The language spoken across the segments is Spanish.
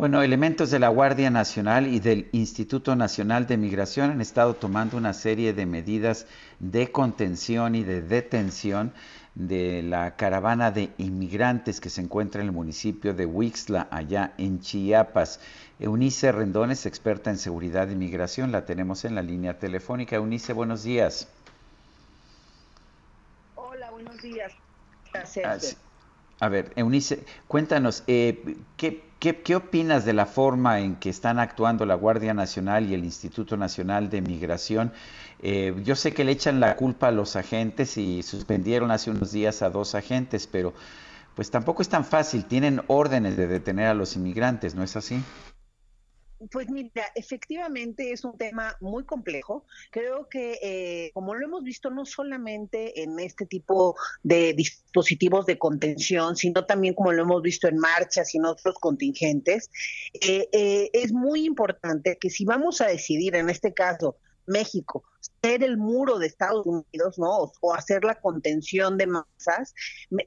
Bueno, elementos de la Guardia Nacional y del Instituto Nacional de Migración han estado tomando una serie de medidas de contención y de detención de la caravana de inmigrantes que se encuentra en el municipio de Huixla, allá en Chiapas. Eunice Rendón es experta en seguridad de inmigración, la tenemos en la línea telefónica. Eunice, buenos días. Hola, buenos días. Gracias. A ver, Eunice, cuéntanos, eh, ¿qué, qué, opinas de la forma en que están actuando la Guardia Nacional y el Instituto Nacional de Migración? Eh, yo sé que le echan la culpa a los agentes y suspendieron hace unos días a dos agentes, pero pues tampoco es tan fácil. Tienen órdenes de detener a los inmigrantes, ¿no es así? Pues mira, efectivamente es un tema muy complejo. Creo que, eh, como lo hemos visto, no solamente en este tipo de dispositivos de contención, sino también como lo hemos visto en marchas y en otros contingentes, eh, eh, es muy importante que si vamos a decidir, en este caso, México, ser el muro de Estados Unidos, ¿no? O, hacer la contención de masas,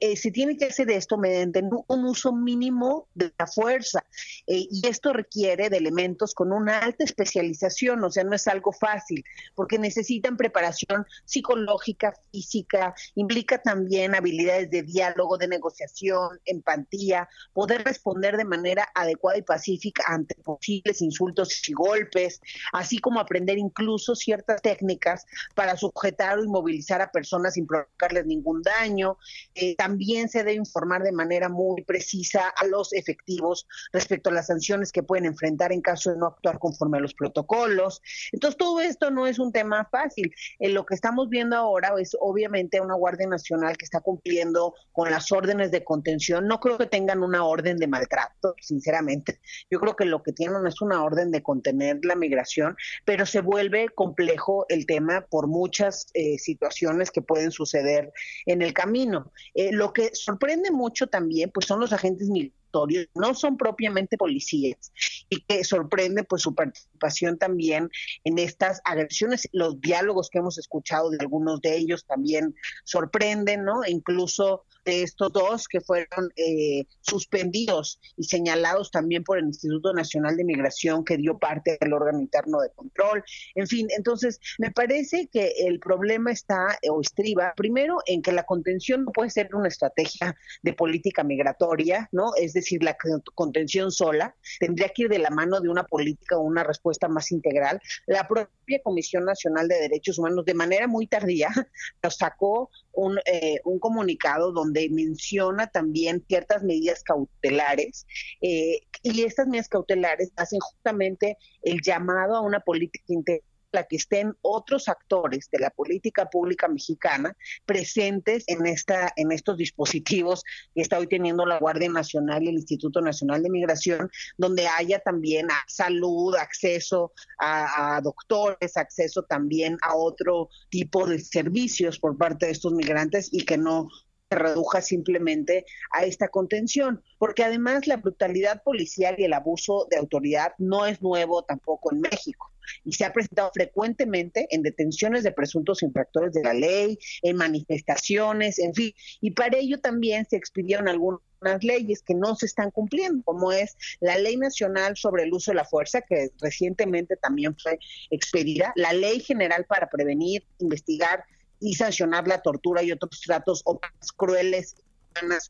eh, se tiene que hacer esto mediante un uso mínimo de la fuerza. Eh, y esto requiere de elementos con una alta especialización, o sea, no es algo fácil, porque necesitan preparación psicológica, física, implica también habilidades de diálogo, de negociación, empatía, poder responder de manera adecuada y pacífica ante posibles insultos y golpes, así como aprender incluso ciertas técnicas para sujetar o inmovilizar a personas sin provocarles ningún daño. Eh, también se debe informar de manera muy precisa a los efectivos respecto a las sanciones que pueden enfrentar en caso de no actuar conforme a los protocolos. Entonces, todo esto no es un tema fácil. Eh, lo que estamos viendo ahora es obviamente una Guardia Nacional que está cumpliendo con las órdenes de contención. No creo que tengan una orden de maltrato, sinceramente. Yo creo que lo que tienen es una orden de contener la migración, pero se vuelve complejo el tema por muchas eh, situaciones que pueden suceder en el camino. Eh, lo que sorprende mucho también, pues son los agentes migratorios, no son propiamente policías y que sorprende pues su participación también en estas agresiones. Los diálogos que hemos escuchado de algunos de ellos también sorprenden, ¿no? incluso de estos dos que fueron eh, suspendidos y señalados también por el Instituto Nacional de Migración que dio parte del órgano interno de control. En fin, entonces me parece que el problema está o estriba primero en que la contención no puede ser una estrategia de política migratoria, ¿no? Es decir, la contención sola tendría que ir de la mano de una política o una respuesta más integral. La propia Comisión Nacional de Derechos Humanos de manera muy tardía nos sacó un, eh, un comunicado donde menciona también ciertas medidas cautelares eh, y estas medidas cautelares hacen justamente el llamado a una política integral la que estén otros actores de la política pública mexicana presentes en esta en estos dispositivos que está hoy teniendo la Guardia Nacional y el Instituto Nacional de Migración, donde haya también salud, acceso a, a doctores, acceso también a otro tipo de servicios por parte de estos migrantes y que no reduja simplemente a esta contención, porque además la brutalidad policial y el abuso de autoridad no es nuevo tampoco en México y se ha presentado frecuentemente en detenciones de presuntos infractores de la ley, en manifestaciones, en fin, y para ello también se expidieron algunas leyes que no se están cumpliendo, como es la Ley Nacional sobre el Uso de la Fuerza, que recientemente también fue expedida, la Ley General para Prevenir, Investigar y sancionar la tortura y otros tratos o crueles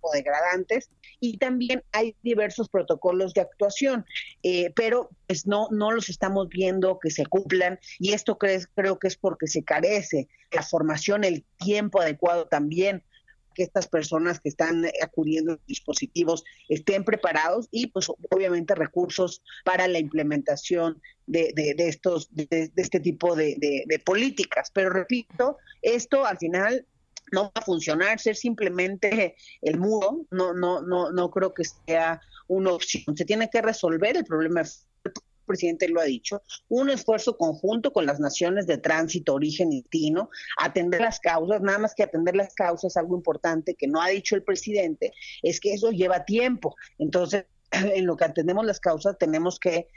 o degradantes y también hay diversos protocolos de actuación eh, pero pues no no los estamos viendo que se cumplan y esto creo que es porque se carece la formación el tiempo adecuado también que estas personas que están acudiendo a dispositivos estén preparados y pues obviamente recursos para la implementación de, de, estos de, este tipo de, políticas. Pero repito esto al final no va a funcionar, ser simplemente el muro, no, no, no, no creo que sea una opción. Se tiene que resolver el problema el presidente lo ha dicho, un esfuerzo conjunto con las naciones de tránsito, origen y destino, atender las causas, nada más que atender las causas, algo importante que no ha dicho el presidente, es que eso lleva tiempo. Entonces, en lo que atendemos las causas, tenemos que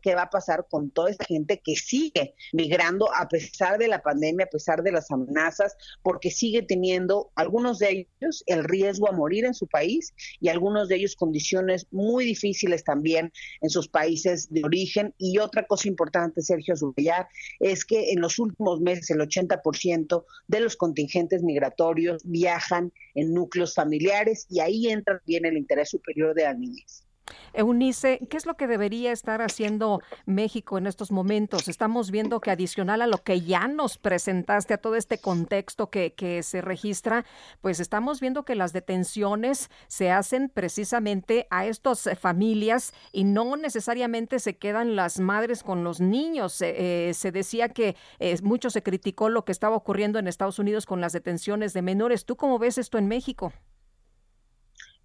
qué va a pasar con toda esta gente que sigue migrando a pesar de la pandemia, a pesar de las amenazas, porque sigue teniendo algunos de ellos el riesgo a morir en su país y algunos de ellos condiciones muy difíciles también en sus países de origen. Y otra cosa importante, Sergio subrayar, es que en los últimos meses el 80% de los contingentes migratorios viajan en núcleos familiares y ahí entra bien el interés superior de las niñas. Eunice, ¿qué es lo que debería estar haciendo México en estos momentos? Estamos viendo que adicional a lo que ya nos presentaste, a todo este contexto que, que se registra, pues estamos viendo que las detenciones se hacen precisamente a estas familias y no necesariamente se quedan las madres con los niños. Eh, se decía que eh, mucho se criticó lo que estaba ocurriendo en Estados Unidos con las detenciones de menores. ¿Tú cómo ves esto en México?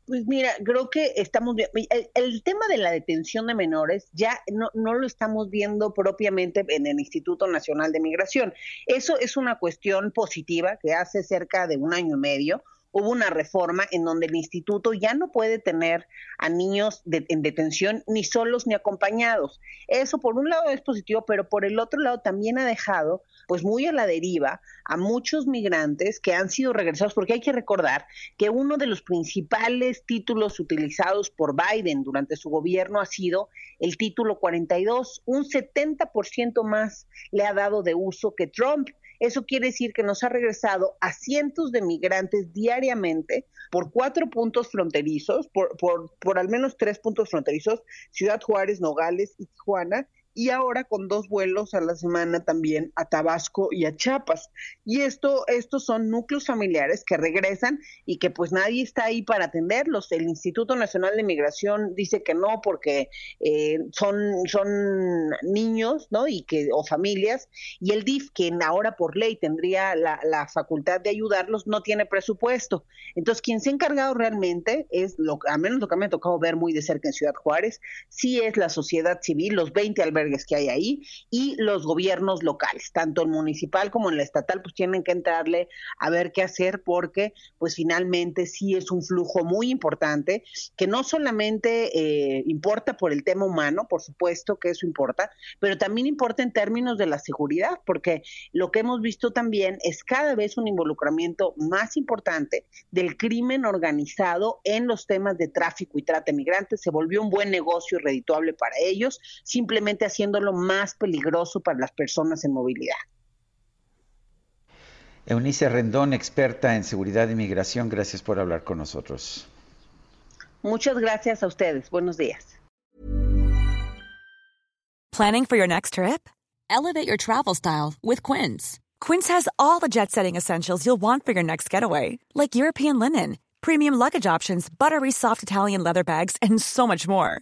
Pues mira, creo que estamos el, el, tema de la detención de menores ya no, no lo estamos viendo propiamente en el Instituto Nacional de Migración. Eso es una cuestión positiva que hace cerca de un año y medio hubo una reforma en donde el instituto ya no puede tener a niños en detención ni solos ni acompañados. Eso por un lado es positivo, pero por el otro lado también ha dejado pues muy a la deriva a muchos migrantes que han sido regresados, porque hay que recordar que uno de los principales títulos utilizados por Biden durante su gobierno ha sido el título 42, un 70% más le ha dado de uso que Trump. Eso quiere decir que nos ha regresado a cientos de migrantes diariamente por cuatro puntos fronterizos, por, por, por al menos tres puntos fronterizos, Ciudad Juárez, Nogales y Tijuana, y ahora con dos vuelos a la semana también a Tabasco y a Chiapas. Y esto, estos son núcleos familiares que regresan y que pues nadie está ahí para atenderlos. El Instituto Nacional de Migración dice que no porque eh, son, son niños, ¿no? Y que, o familias, y el DIF, que ahora por ley tendría la, la facultad de ayudarlos, no tiene presupuesto. Entonces, quien se ha encargado realmente es, lo, a menos lo que me ha tocado ver muy de cerca en Ciudad Juárez, sí es la sociedad civil, los 20 albergues que hay ahí y los gobiernos locales, tanto el municipal como el estatal, pues tienen que entrarle a ver qué hacer porque pues finalmente sí es un flujo muy importante que no solamente eh, importa por el tema humano, por supuesto que eso importa, pero también importa en términos de la seguridad, porque lo que hemos visto también es cada vez un involucramiento más importante del crimen organizado en los temas de tráfico y trata de migrantes. Se volvió un buen negocio y redituable para ellos, simplemente haciéndolo más peligroso para las personas en movilidad. Eunice Rendón, experta en seguridad e inmigración, gracias por hablar con nosotros. Muchas gracias a ustedes. Buenos días. Planning for your next trip? Elevate your travel style with Quince. Quince has all the jet-setting essentials you'll want for your next getaway, like European linen, premium luggage options, buttery soft Italian leather bags, and so much more.